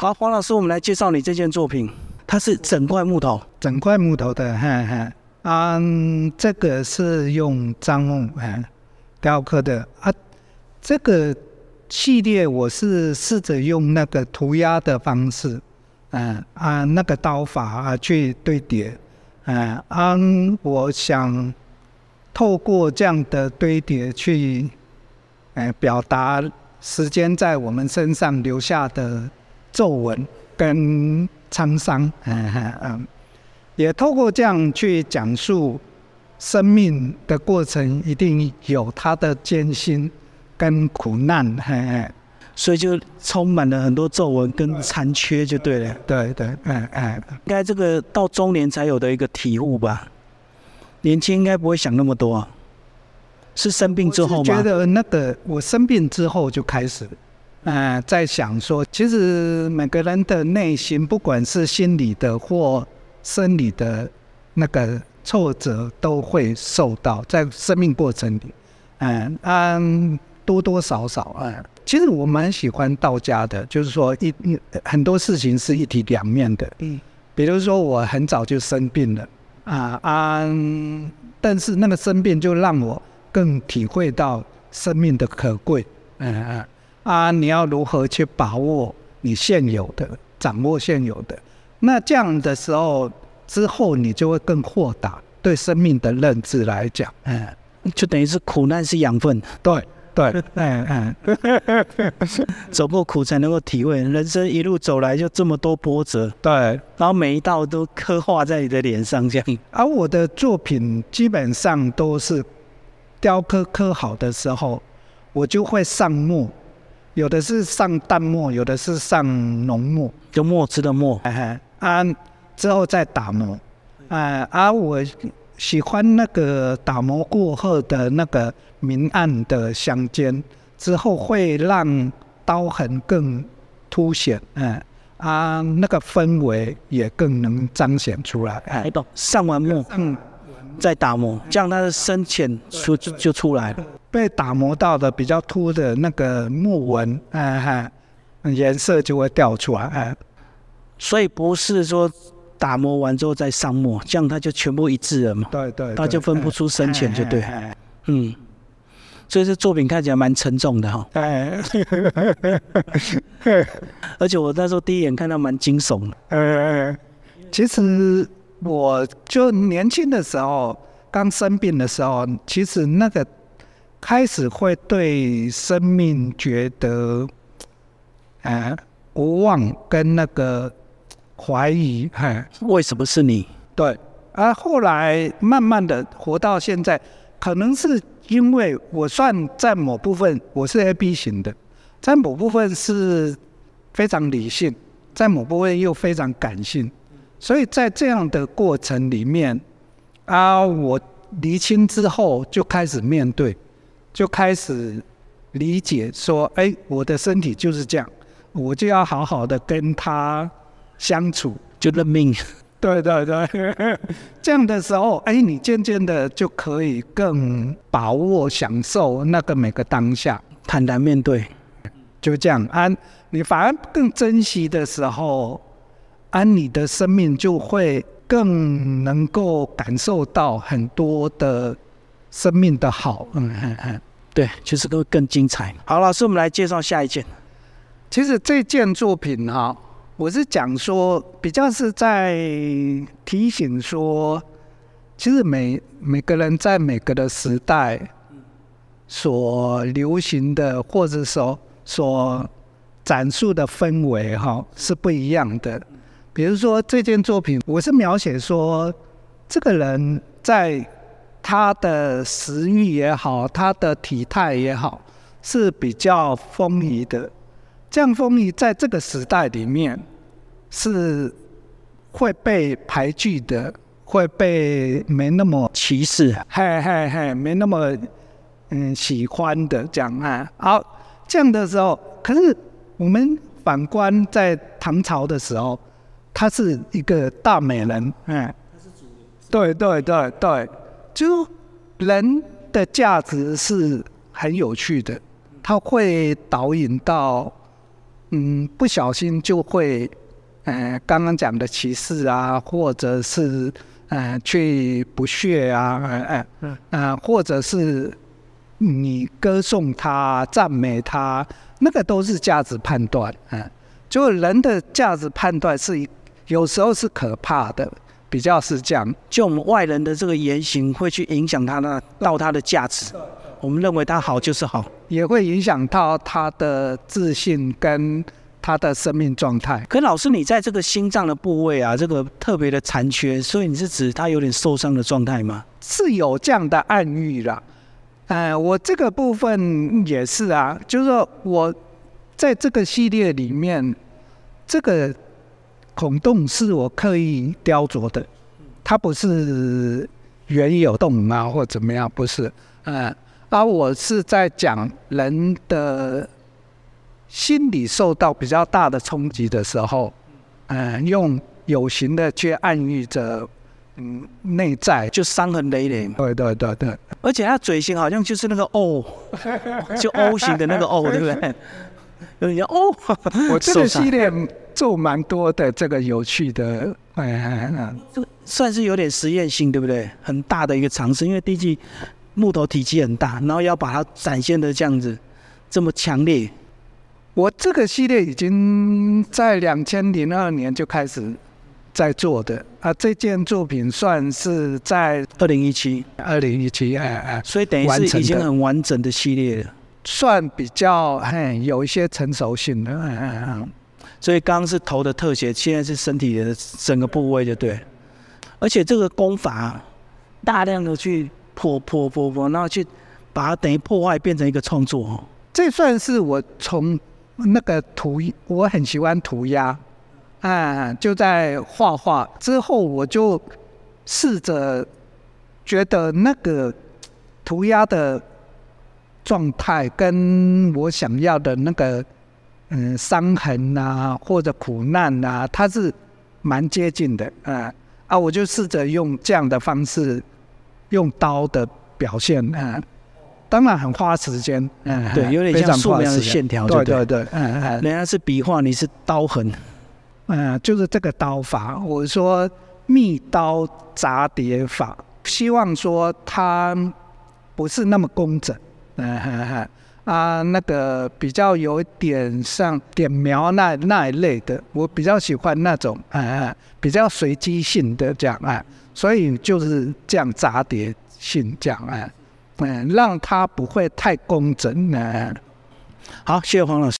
好，黄老师，我们来介绍你这件作品，它是整块木头，整块木头的，哈哈。嗯，这个是用樟木哎雕刻的啊。这个系列我是试着用那个涂鸦的方式，嗯啊那个刀法啊去堆叠，嗯啊，我想透过这样的堆叠去，哎表达时间在我们身上留下的皱纹跟沧桑，嗯嗯。也透过这样去讲述生命的过程，一定有它的艰辛跟苦难，嘿嘿，所以就充满了很多皱纹跟残缺，就对了。对对，嗯嗯，应该这个到中年才有的一个体悟吧？年轻应该不会想那么多，是生病之后吗？觉得那个我生病之后就开始，嗯，在想说，其实每个人的内心，不管是心理的或生理的那个挫折都会受到，在生命过程里，嗯嗯，多多少少啊。其实我蛮喜欢道家的，就是说一很多事情是一体两面的。嗯，比如说我很早就生病了啊啊，但是那个生病就让我更体会到生命的可贵。嗯嗯啊，你要如何去把握你现有的，掌握现有的。那这样的时候之后，你就会更豁达，对生命的认知来讲，嗯，就等于是苦难是养分，对对，嗯嗯，走过苦才能够体会人生一路走来就这么多波折，对，然后每一道都刻画在你的脸上这样。而我的作品基本上都是雕刻刻好的时候，我就会上墨。有的是上淡墨，有的是上浓墨，就墨汁的墨，啊，之后再打磨，啊，啊，我喜欢那个打磨过后的那个明暗的相间，之后会让刀痕更凸显，嗯，啊，那个氛围也更能彰显出来，哎，懂，上完墨，嗯，再打磨，这样它的深浅出就出来了。被打磨到的比较凸的那个木纹，颜色就会掉出来，哎，所以不是说打磨完之后再上墨，这样它就全部一致了嘛？对对，它就分不出深浅，就对，嗯，所以这作品看起来蛮沉重的哈，哎，而且我那时候第一眼看到蛮惊悚的，呃，其实我就年轻的时候刚生病的时候，其实那个。开始会对生命觉得，啊，无望跟那个怀疑，哈，为什么是你？对，而后来慢慢的活到现在，可能是因为我算在某部分我是 A B 型的，在某部分是非常理性，在某部分又非常感性，所以在这样的过程里面，啊，我厘清之后就开始面对。就开始理解说，哎，我的身体就是这样，我就要好好的跟他相处，就认命。对对对，这样的时候，哎，你渐渐的就可以更把握、享受那个每个当下，坦然面对。就这样，安，你反而更珍惜的时候，安，你的生命就会更能够感受到很多的生命的好。嗯嗯嗯。对，就是会更精彩。好，老师，我们来介绍下一件。其实这件作品哈，我是讲说，比较是在提醒说，其实每每个人在每个的时代所流行的，或者说所展述的氛围哈，是不一样的。比如说这件作品，我是描写说，这个人在。他的食欲也好，他的体态也好，是比较丰腴的。这样丰腴在这个时代里面是会被排拒的，会被没那么歧视，嘿嘿嘿，没那么嗯喜欢的这样啊。好，这样的时候，可是我们反观在唐朝的时候，她是一个大美人，嗯，对对对对。就人的价值是很有趣的，它会导引到嗯，不小心就会，呃，刚刚讲的歧视啊，或者是呃去不屑啊，呃嗯，呃，或者是你歌颂他、赞美他，那个都是价值判断，嗯、就人的价值判断是一有时候是可怕的，比较是这样。就我们外人的这个言行会去影响他的到他的价值。我们认为他好就是好，也会影响到他的自信跟他的生命状态。可老师，你在这个心脏的部位啊，这个特别的残缺，所以你是指他有点受伤的状态吗？是有这样的暗喻啦。哎、我这个部分也是啊，就是说我在这个系列里面，这个孔洞是我刻意雕琢的，它不是原有洞啊或怎么样，不是，嗯。而我是在讲人的心理受到比较大的冲击的时候，嗯，用有形的去暗喻着，嗯，内在。就伤痕累累嘛。对对对对，而且他嘴型好像就是那个 O，就 O 型的那个 O，对不对？有点像 O。我这个系列做蛮多的这个有趣的，哎哎哎，这算是有点实验性，对不对？很大的一个尝试，因为第一季木头体积很大，然后要把它展现的这样子这么强烈。我这个系列已经在两千零二年就开始在做的啊，这件作品算是在二零一七，二零一七，哎哎，所以等于是已经很完整的系列了。算比较哎有一些成熟性的，哎哎哎。所以刚刚是头的特写，现在是身体的整个部位，就对。而且这个功法大量的去破破破破，然后去把它等于破坏变成一个创作哦。这算是我从那个涂，我很喜欢涂鸦，啊，就在画画之后，我就试着觉得那个涂鸦的状态跟我想要的那个嗯伤痕啊或者苦难啊，它是蛮接近的，啊啊，我就试着用这样的方式，用刀的表现，啊。当然很花时间，嗯，对有点像素描线条对对对对，嗯嗯人家是笔画，你是刀痕。嗯，就是这个刀法，我说密刀砸叠法，希望说它不是那么工整，嗯哼哼啊，那个比较有点像点描那那一类的，我比较喜欢那种，啊啊，比较随机性的这样啊，所以就是这样杂叠性这样啊，嗯，让它不会太工整，啊。好，谢谢黄老师。